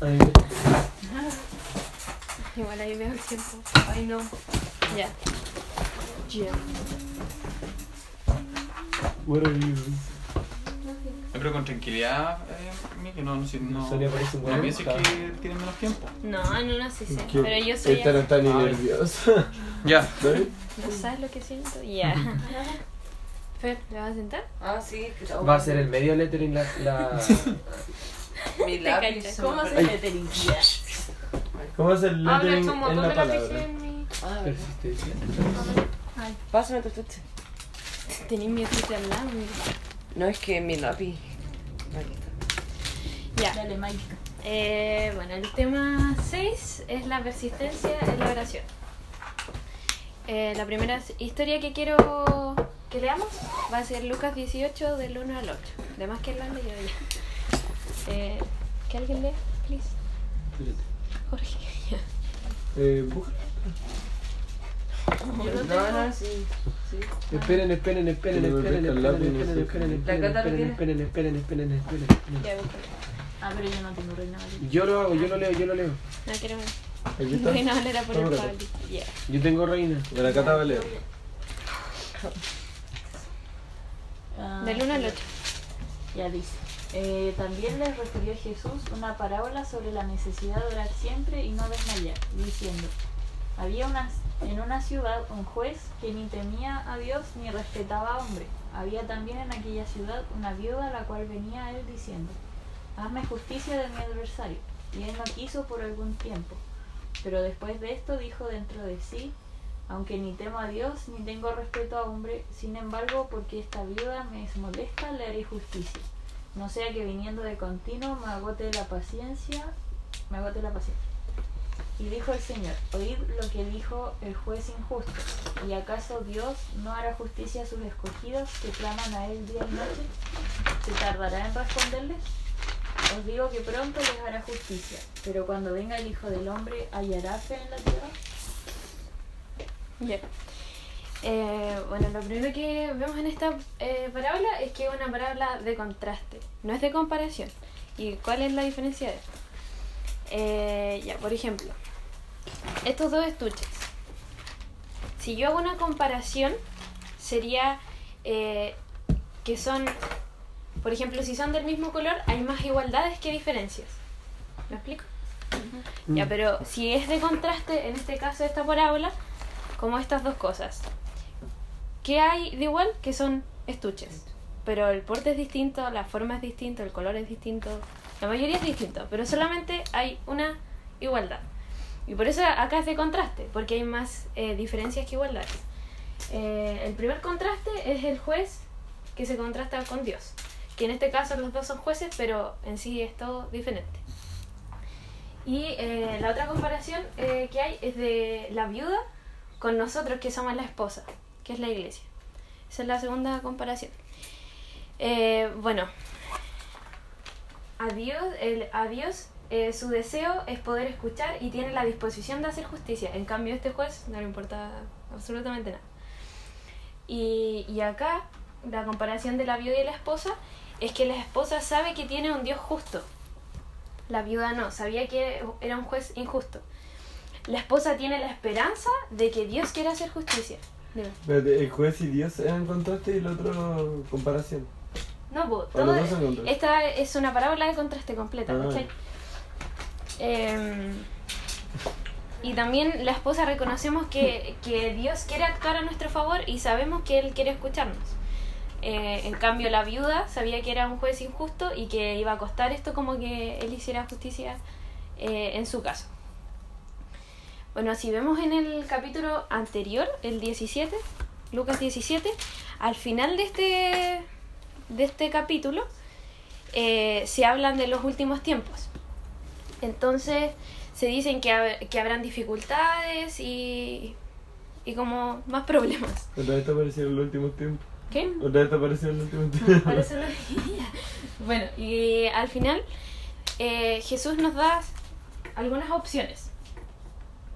Ay, Igual ahí veo el tiempo. Ay, no. Ya. Ya. what are you? Yo creo con tranquilidad, eh, Miki, no, no, si- no, no pienses que tiene menos tiempo. No, no, no, sí sé. Que Pero yo soy. Esta no está ni Ay. nerviosa. Ya. ¿Sabes? ¿No sabes lo que siento? Ya. Fer, ¿te vas a sentar? Ah, sí. que- Va a ser el medio lettering la... la... Mi lápiz. ¿Cómo se lettering? ¿Cómo es el Habla lettering en la palabra? en mi. Ah, Persistencia. Pásame tu estuche. Tenés mi estuche al lado. No, es que mi lápiz. Aquí está. Ya. Dale, Mike. Eh, bueno, el tema 6 es la persistencia en la oración. Eh, la primera historia que quiero que leamos va a ser Lucas 18 del 1 al 8. Además que la han leído ya. Eh, ¿Que alguien lea, please? Jorge. ya. Eh, busca. No, no, sí. sí. Esperen, esperen, esperen, esperen, esperen, esperen, esperen, esperen, esperen, esperen, esperen, esperen, esperen, esperen. Ya. Ah, pero yo no tengo reina Valera. Yo lo hago, yo lo leo, yo lo leo. No quiero ver. Reina Valera por el Pablo. Ya. Yo tengo reina. Me la cata Valero. Ah, Del 1 al 8. Ya dice. Eh, también les refirió Jesús una parábola sobre la necesidad de orar siempre y no desmayar, diciendo, había en una ciudad un juez que ni temía a Dios ni respetaba a hombre. Había también en aquella ciudad una viuda a la cual venía él diciendo, hazme justicia de mi adversario. Y él no quiso por algún tiempo. Pero después de esto dijo dentro de sí, aunque ni temo a Dios ni tengo respeto a hombre, sin embargo, porque esta viuda me es molesta, le haré justicia. No sea que viniendo de continuo me agote la paciencia, me agote la paciencia. Y dijo el Señor, oíd lo que dijo el juez injusto. ¿Y acaso Dios no hará justicia a sus escogidos que claman a Él día y noche? ¿Se tardará en responderles? Os digo que pronto les hará justicia, pero cuando venga el Hijo del Hombre, ¿hallará fe en la tierra? Ya. Eh, bueno, lo primero que vemos en esta eh, parábola es que es una parábola de contraste, no es de comparación. ¿Y cuál es la diferencia de esto? Eh, ya, por ejemplo, estos dos estuches. Si yo hago una comparación, sería que son, por ejemplo, si son del mismo color, hay más igualdades que diferencias. ¿Me explico? Ya, pero si es de contraste, en este caso esta parábola, como estas dos cosas. ¿Qué hay de igual? Que son estuches. Pero el porte es distinto, la forma es distinta, el color es distinto, la mayoría es distinto, pero solamente hay una igualdad. Y por eso acá es de contraste, porque hay más eh, diferencias que igualdades. Eh, el primer contraste es el juez que se contrasta con Dios, que en este caso los dos son jueces, pero en sí es todo diferente. Y eh, la otra comparación que hay es de la viuda con nosotros que somos la esposa, que es la iglesia. Esa es la segunda comparación. Eh, bueno, a Dios, el, a Dios eh, su deseo es poder escuchar y tiene la disposición de hacer justicia. En cambio, este juez no le importa absolutamente nada. Y, y acá, la comparación de la viuda y la esposa es que la esposa sabe que tiene un Dios justo. La viuda no, sabía que era un juez injusto. La esposa tiene la esperanza de que Dios quiera hacer justicia. El juez y Dios eran contraste y el otro comparación. No, todo- esta es una parábola de contraste completa, Ah. ¿cachai? Em, y también la esposa reconocemos que, que Dios quiere actuar a nuestro favor y sabemos que Él quiere escucharnos. Eh, en cambio, la viuda sabía que era un juez injusto y que iba a costar esto como que Él hiciera justicia eh, en su caso. Bueno, si vemos en el capítulo anterior, el 17, Lucas 17, al final de este, de este capítulo eh, se hablan de los últimos tiempos. Entonces se dicen que, hab- que habrán dificultades y, y como más problemas. Otra vez te en los últimos tiempos. ¿Qué? Otra vez te en los últimos tiempos. Bueno, y al final eh, Jesús nos da algunas opciones.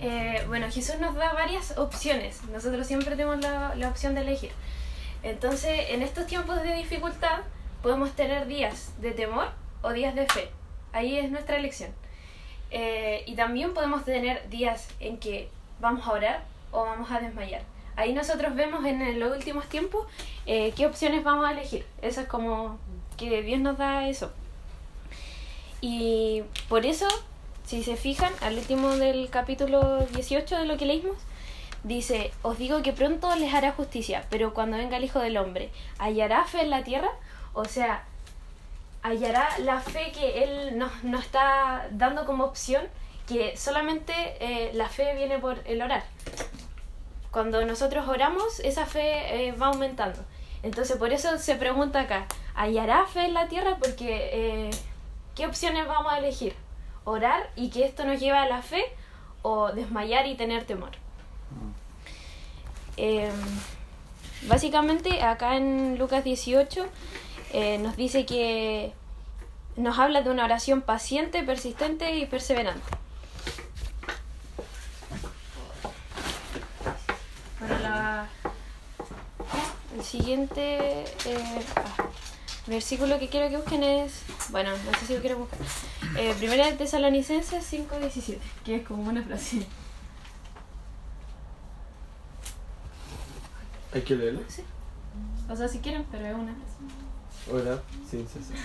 Eh, bueno, Jesús nos da varias opciones. Nosotros siempre tenemos la, la opción de elegir. Entonces, en estos tiempos de dificultad, podemos tener días de temor o días de fe. Ahí es nuestra elección. Eh, y también podemos tener días en que vamos a orar o vamos a desmayar. Ahí nosotros vemos en los últimos tiempos eh, qué opciones vamos a elegir. Eso es como que Dios nos da eso. Y por eso, si se fijan, al último del capítulo 18 de lo que leímos, dice, os digo que pronto les hará justicia, pero cuando venga el Hijo del Hombre, ¿hallará fe en la tierra? O sea, hallará la fe que Él nos, está dando como opción, que solamente eh, la fe viene por el orar. Cuando nosotros oramos, esa fe eh, va aumentando. Entonces, por eso se pregunta acá, ¿hallará fe en la tierra? Porque, eh, ¿qué opciones vamos a elegir? ¿Orar y que esto nos lleve a la fe o desmayar y tener temor? Eh, básicamente, acá en Lucas 18 eh, nos dice que nos habla de una oración paciente, persistente y perseverante. Bueno, la, el siguiente eh, ah, versículo que quiero que busquen es, bueno, no sé si lo quiero buscar, eh, Primera de Tesalonicenses 5.17, que es como una frase. Hay que leerlo. O sea, si quieren, pero es una frase. Orar sin cesar.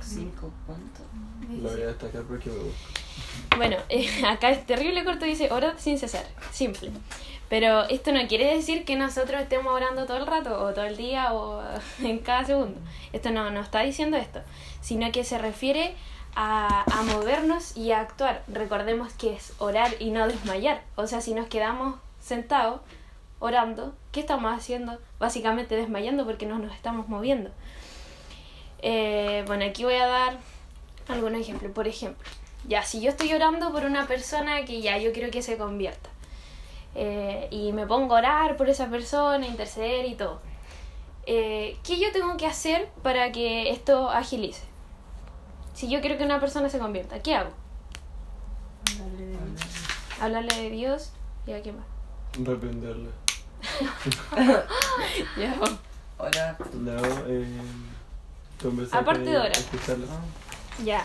Cinco, ¿cuánto? Lo voy a destacar porque me gusta. Bueno, eh, acá es terrible corto, dice orad sin cesar, simple. Pero esto no quiere decir que nosotros estemos orando todo el rato, o todo el día, o en cada segundo. Esto no, no está diciendo esto, sino que se refiere a, a movernos y a actuar. Recordemos que es orar y no desmayar. O sea, si nos quedamos sentados orando, ¿qué estamos haciendo? Básicamente desmayando porque no nos estamos moviendo. Eh, bueno, aquí voy a dar algunos ejemplos. Por ejemplo, ya, si yo estoy orando por una persona que ya yo quiero que se convierta, eh, y me pongo a orar por esa persona, interceder y todo, eh, ¿qué yo tengo que hacer para que esto agilice? Si yo quiero que una persona se convierta, ¿qué hago? Hablarle de Dios y a quién más. Reprenderle. Ya. Orar. No, eh. Conversar Aparte de escucharla. Ya.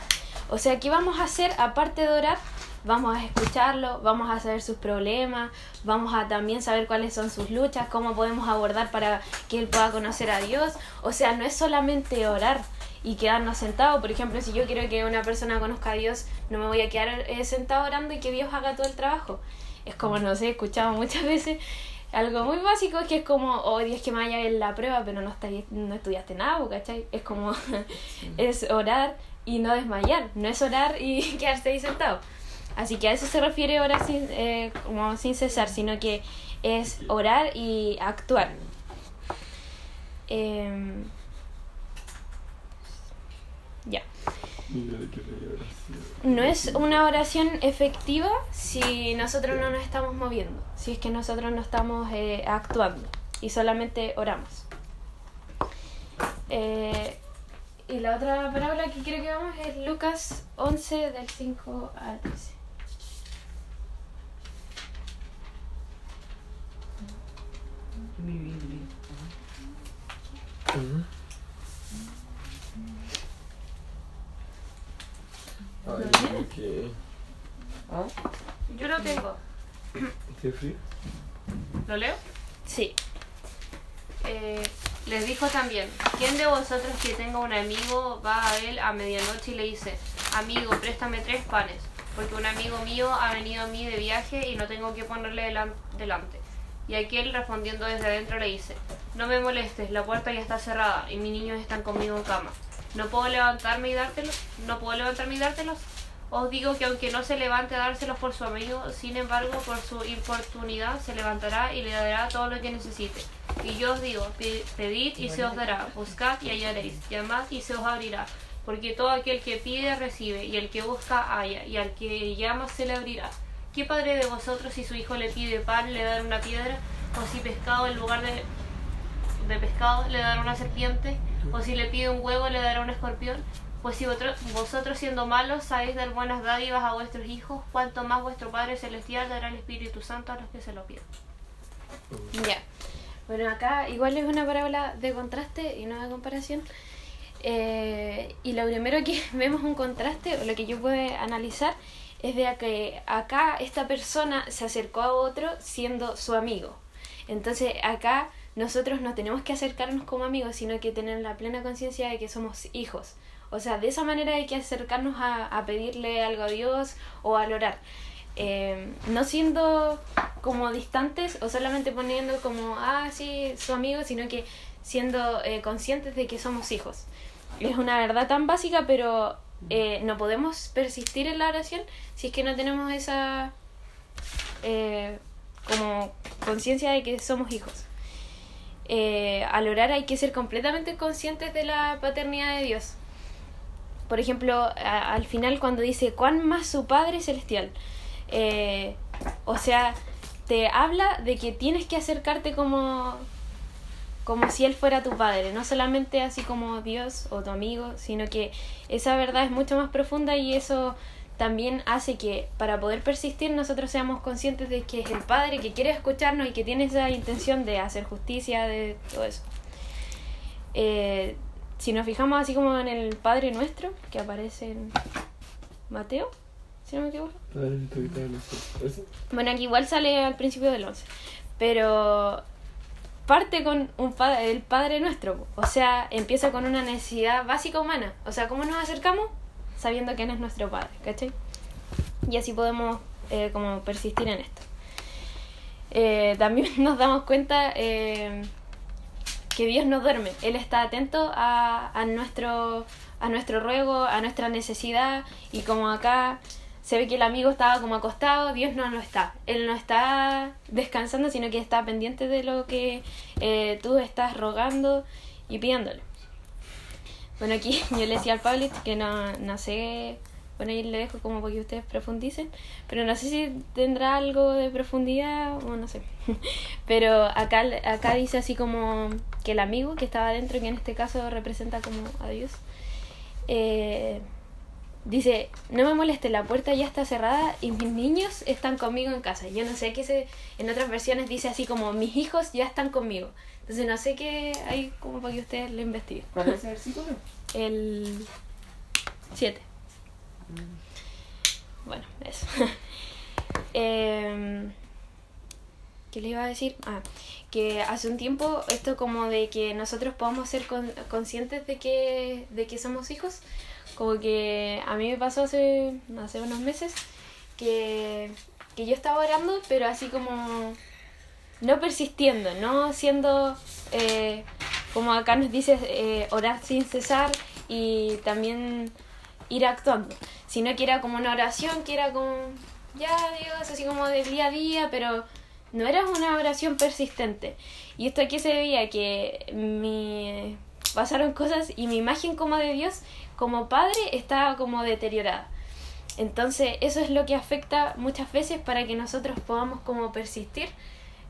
O sea, ¿qué vamos a hacer aparte de orar? Vamos a escucharlo, vamos a saber sus problemas, vamos a también saber cuáles son sus luchas, cómo podemos abordar para que él pueda conocer a Dios. O sea, no es solamente orar y quedarnos sentados. Por ejemplo, si yo quiero que una persona conozca a Dios, no me voy a quedar eh, sentado orando y que Dios haga todo el trabajo. Es como, no sé, he escuchado muchas veces algo muy básico que es como, oh Dios que me haya en la prueba, pero no, estás- no estudiaste nada, ¿cachai? Es como, es orar y no desmayar, no es orar y quedarse ahí sentado. Así que a eso se refiere orar sin, eh, como sin cesar, sino que es orar y actuar. Em, ya. Mira de qué leí oración. No es una oración efectiva si nosotros no nos estamos moviendo, si es que nosotros no estamos eh, actuando y solamente oramos. Eh, y la otra parábola que quiero que vamos es Lucas 11 del 5 al 13. Mi Biblia. Ay. ¿Ah? Yo lo tengo. ¿Qué frío? ¿Lo leo? Sí. Eh, les dijo también, ¿quién de vosotros que tenga un amigo va a él a medianoche y le dice, amigo, préstame tres panes, porque un amigo mío ha venido a mí de viaje y no tengo que ponerle delan- delante? Y aquel respondiendo desde adentro le dice, no me molestes, la puerta ya está cerrada y mis niños están conmigo en cama. ¿No puedo levantarme y dártelos? ¿No puedo levantarme y dártelos? Os digo que aunque no se levante a dárselos por su amigo, sin embargo, por su importunidad se levantará y le dará todo lo que necesite. Y yo os digo, pe- pedid y se os dará, buscad y hallaréis, llamad y se os abrirá. Porque todo aquel que pide recibe, y el que busca halla, y al que llama se le abrirá. ¿Qué padre de vosotros si su hijo le pide pan le dará una piedra? ¿O si pescado en lugar de, de pescado le dará una serpiente? ¿O si le pide un huevo le dará un escorpión? Pues si vosotros siendo malos sabéis dar buenas dádivas a vuestros hijos, cuanto más vuestro Padre Celestial dará el Espíritu Santo a los que se lo pidan. Ya. Bueno, acá igual es una parábola de contraste y no de comparación. Eh, y lo primero que vemos un contraste, o lo que yo puedo analizar, es de que acá esta persona se acercó a otro siendo su amigo. Entonces acá nosotros no tenemos que acercarnos como amigos, sino que tener la plena conciencia de que somos hijos. O sea, de esa manera hay que acercarnos a, a pedirle algo a Dios o a orar. Eh, no siendo como distantes o solamente poniendo como, ah, sí, su amigo, sino que siendo eh, conscientes de que somos hijos. Es una verdad tan básica, pero eh, no podemos persistir en la oración si es que no tenemos esa eh, como conciencia de que somos hijos. Eh, al orar hay que ser completamente conscientes de la paternidad de Dios. Por ejemplo, a- al final cuando dice, ¿cuán más su Padre Celestial? Eh, o sea, te habla de que tienes que acercarte como, como si Él fuera tu Padre, no solamente así como Dios o tu amigo, sino que esa verdad es mucho más profunda y eso también hace que para poder persistir nosotros seamos conscientes de que es el Padre que quiere escucharnos y que tiene esa intención de hacer justicia, de todo eso. Eh, si nos fijamos así como en el Padre Nuestro, que aparece en Mateo, si no me equivoco. Bueno, aquí igual sale al principio del 11. Pero parte con un padre, el Padre Nuestro. O sea, empieza con una necesidad básica humana. O sea, ¿cómo nos acercamos? Sabiendo quién es nuestro Padre, ¿cachai? Y así podemos eh, como persistir en esto. Eh, también nos damos cuenta eh, que Dios no duerme. Él está atento a, a, nuestro, a nuestro ruego, a nuestra necesidad. Y como acá se ve que el amigo estaba como acostado, Dios no lo está. Él no está descansando, sino que está pendiente de lo que tú estás rogando y pidiéndole. Bueno, aquí yo le decía al Pablo que no, no sé, bueno, ahí le dejo como para que ustedes profundicen, pero no sé si tendrá algo de profundidad o no sé. Pero acá, acá dice así como que el amigo que estaba adentro, que en este caso representa como a Dios, eh, Dice, no me moleste, la puerta ya está cerrada y mis niños están conmigo en casa. Yo no sé qué se... En otras versiones dice así como, mis hijos ya están conmigo. Entonces no sé qué hay como para que ustedes lo investiguen. ¿Cuál es ese versículo? El 7. Bueno, eso. Em, ¿Qué le iba a decir? Ah, que hace un tiempo esto como de que nosotros podamos ser con- conscientes de que, de que somos hijos, como que a mí me pasó hace, hace unos meses que, que yo estaba orando, pero así como no persistiendo, no siendo, eh, como acá nos dice, eh, orar sin cesar y también ir actuando, sino que era como una oración, que era como, ya Dios, así como de día a día, pero no era una oración persistente. Y esto aquí se veía que mi, pasaron cosas y mi imagen como de Dios, como padre, estaba como deteriorada. Entonces eso es lo que afecta muchas veces para que nosotros podamos como persistir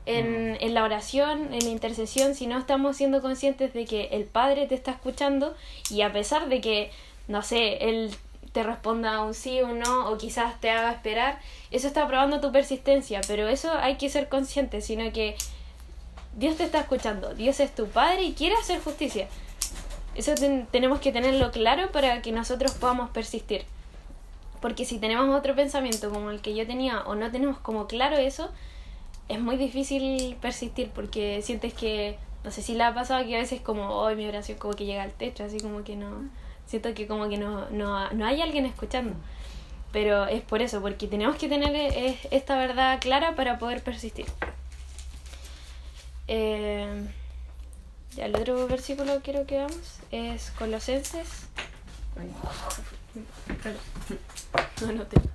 en, en la oración, en la intercesión, si no estamos siendo conscientes de que el Padre te está escuchando y a pesar de que, no sé, Él te responda un sí o un no o quizás te haga esperar, eso está probando tu persistencia, pero eso hay que ser consciente, sino que Dios te está escuchando, Dios es tu Padre y quiere hacer justicia. Eso ten- tenemos que tenerlo claro para que nosotros podamos persistir. Porque si tenemos otro pensamiento como el que yo tenía o no tenemos como claro eso, es muy difícil persistir porque sientes que, no sé si le ha pasado que a veces como, hoy mi oración como que llega al techo, así como que no, siento que como que no, no, no hay alguien escuchando. Pero es por eso, porque tenemos que tener eh, esta verdad clara para poder persistir. Eh, ya, el otro versículo que quiero que veamos es Colosenses. No, no tengo.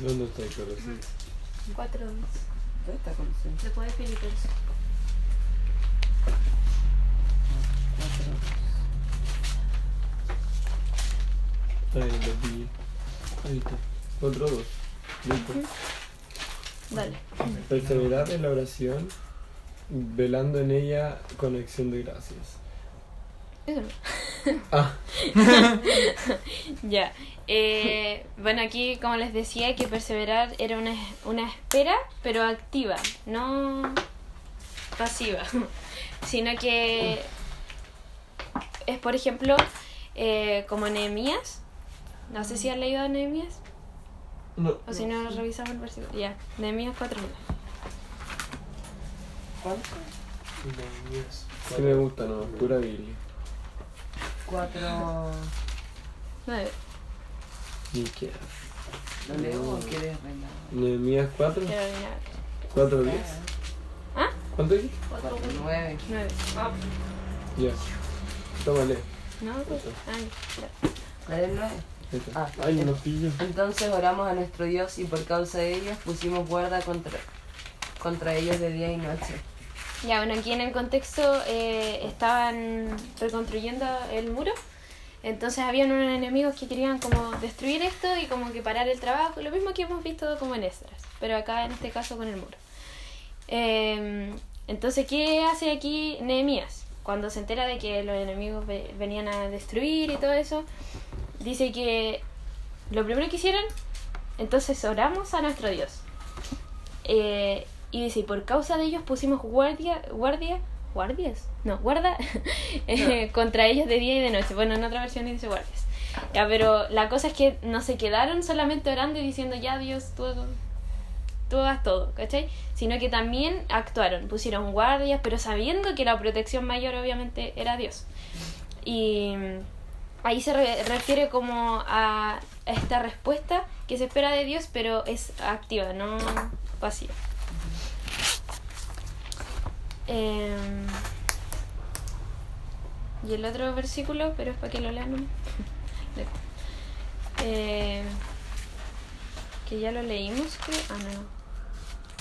¿Dónde está el corazón? 4 ¿Dónde está Colosenses? Después de Filipenses. Ahí lo pillé. Ahí está. Otro dos. Listo. Dale. Perseverad en la oración velando en ella con acción de gracias. Eso. Ah, Ya. Eh, bueno, aquí, como les decía, que perseverar era una, una espera, pero activa, no pasiva, sino que es, por ejemplo, eh, como Nehemías. No sé si han leído Nehemías, no. o si no, revisamos el versículo. Ya, Nehemías 4.9. ¿Cuánto? Sí me gusta, no, pura Biblia. Cuatro. 9. Ni qué. ¿Lo leo o quieres reinar? Nehemías 4, Quiero adivinar. 4, 10. ¿Ah? ¿Cuánto dijiste? Cuatro, nueve. 9. Ya. Tómale. No, pues. Ay, ya. ¿Eres nueve? Ahí está. Ah. Entonces oramos a nuestro Dios y por causa de ellos pusimos guarda contra, contra ellos de día y noche. Ya, bueno, aquí en el contexto eh, estaban reconstruyendo el muro. Entonces habían unos enemigos que querían como destruir esto y como que parar el trabajo. Lo mismo que hemos visto como en Esdras, pero acá en este caso con el muro. Eh, entonces, ¿qué hace aquí Nehemías? Cuando se entera de que los enemigos ve- venían a destruir y todo eso, dice que lo primero que hicieron, entonces oramos a nuestro Dios. Eh, y dice, y por causa de ellos pusimos guardia, guardia, guardias, no, guarda eh, contra ellos de día y de noche. Bueno, en otra versión dice guardias. Ya, pero la cosa es que no se quedaron solamente orando y diciendo, ya Dios, tú, tú hagas todo, ¿cachai? Sino que también actuaron, pusieron guardias, pero sabiendo que la protección mayor obviamente era Dios. Y ahí se re- refiere como a esta respuesta que se espera de Dios, pero es activa, no pasiva. Em, y el otro versículo, pero es para que lo lean. Em, que ya lo leímos, creo. Ah, no.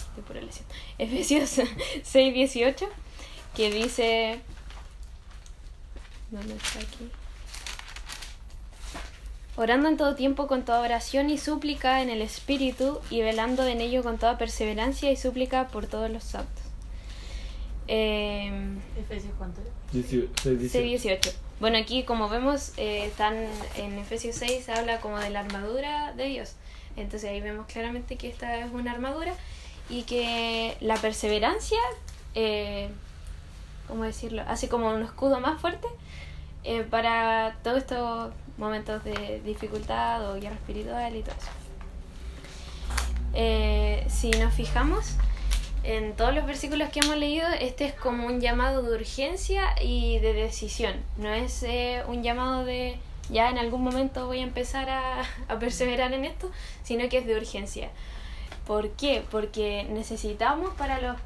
Estoy pura lesión. Efesios 6, 18, que dice. ¿Dónde está aquí? Orando en todo tiempo con toda oración y súplica en el Espíritu y velando en ello con toda perseverancia y súplica por todos los santos. Em, Efesios cuánto era? 18, 6, 18. 6, 18. Bueno, aquí como vemos, eh, están en Efesios 6 habla como de la armadura de Dios. Entonces ahí vemos claramente que esta es una armadura y que la perseverancia, eh, ¿cómo decirlo? Hace como un escudo más fuerte eh, para todos estos momentos de dificultad o guerra espiritual y todo eso. Eh, si nos fijamos, en todos los versículos que hemos leído, este es como un llamado de urgencia y de decisión. No es eh, un llamado de ya en algún momento voy a empezar a, a perseverar en esto, sino que es de urgencia. ¿Por qué? Porque necesitamos para los...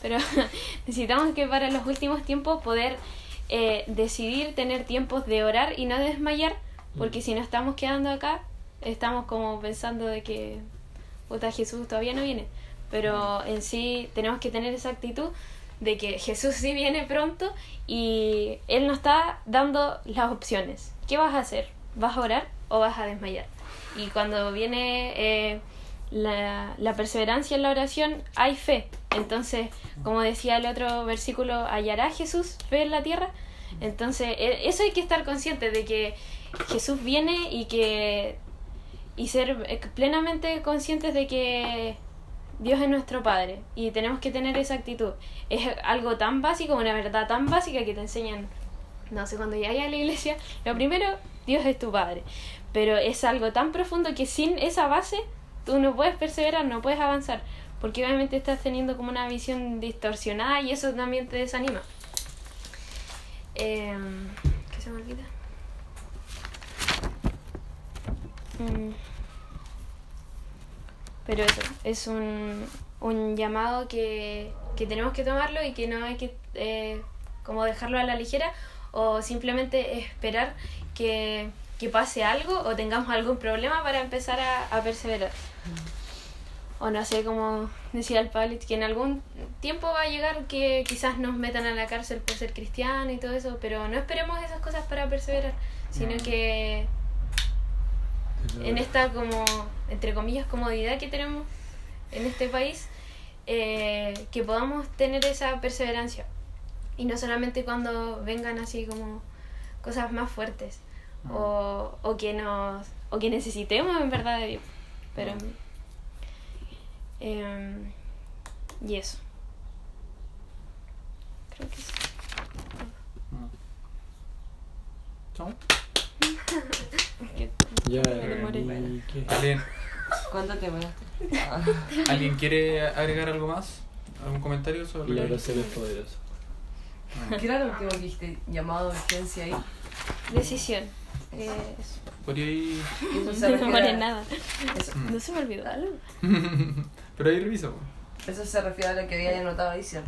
Pero necesitamos que para los últimos tiempos poder eh, decidir tener tiempos de orar y no desmayar, porque si no estamos quedando acá, estamos como pensando de que puta Jesús todavía no viene. Pero en sí tenemos que tener esa actitud de que Jesús sí viene pronto y Él nos está dando las opciones. ¿Qué vas a hacer? ¿Vas a orar o vas a desmayar? Y cuando viene eh, la, la perseverancia en la oración, hay fe. Entonces, como decía el otro versículo, hallará Jesús fe en la tierra. Entonces, e- eso hay que estar consciente de que Jesús viene y que y ser eh, plenamente conscientes de que Dios es nuestro Padre y tenemos que tener esa actitud. Es algo tan básico, una verdad tan básica que te enseñan, no sé, cuando llegas a la iglesia, lo primero, Dios es tu Padre. Pero es algo tan profundo que sin esa base tú no puedes perseverar, no puedes avanzar, porque obviamente estás teniendo como una visión distorsionada y eso también te desanima. Em, ¿Qué se me olvida? Mm. Pero eso, es un, un llamado que, que tenemos que tomarlo y que no hay que eh, como dejarlo a la ligera o simplemente esperar que, que pase algo o tengamos algún problema para empezar a, a perseverar. O no sé, como decía el Pablit, que en algún tiempo va a llegar que quizás nos metan a la cárcel por ser cristiano y todo eso, pero no esperemos esas cosas para perseverar, sino que en esta como, entre comillas, comodidad que tenemos en este país, eh, que podamos tener esa perseverancia. Y no solamente cuando vengan así como cosas más fuertes. O, o que nos o que necesitemos en verdad de Dios. Pero em, y eso. Creo que sí. ¿Chao? Ya. ¿Alguien, ¿Cuánto te demoraste? ¿Alguien quiere agregar algo más? ¿Algún comentario sobre La lo que- oración es poderosa. ¿Qué era lo último que dijiste? Llamado de urgencia ahí. Decisión. Eh, eso. Ir... Y eso No se me en a, nada. eso, No se me olvidó algo. Pero ahí reviso. eso se refiere a lo que había anotado ahí, ¿cierto?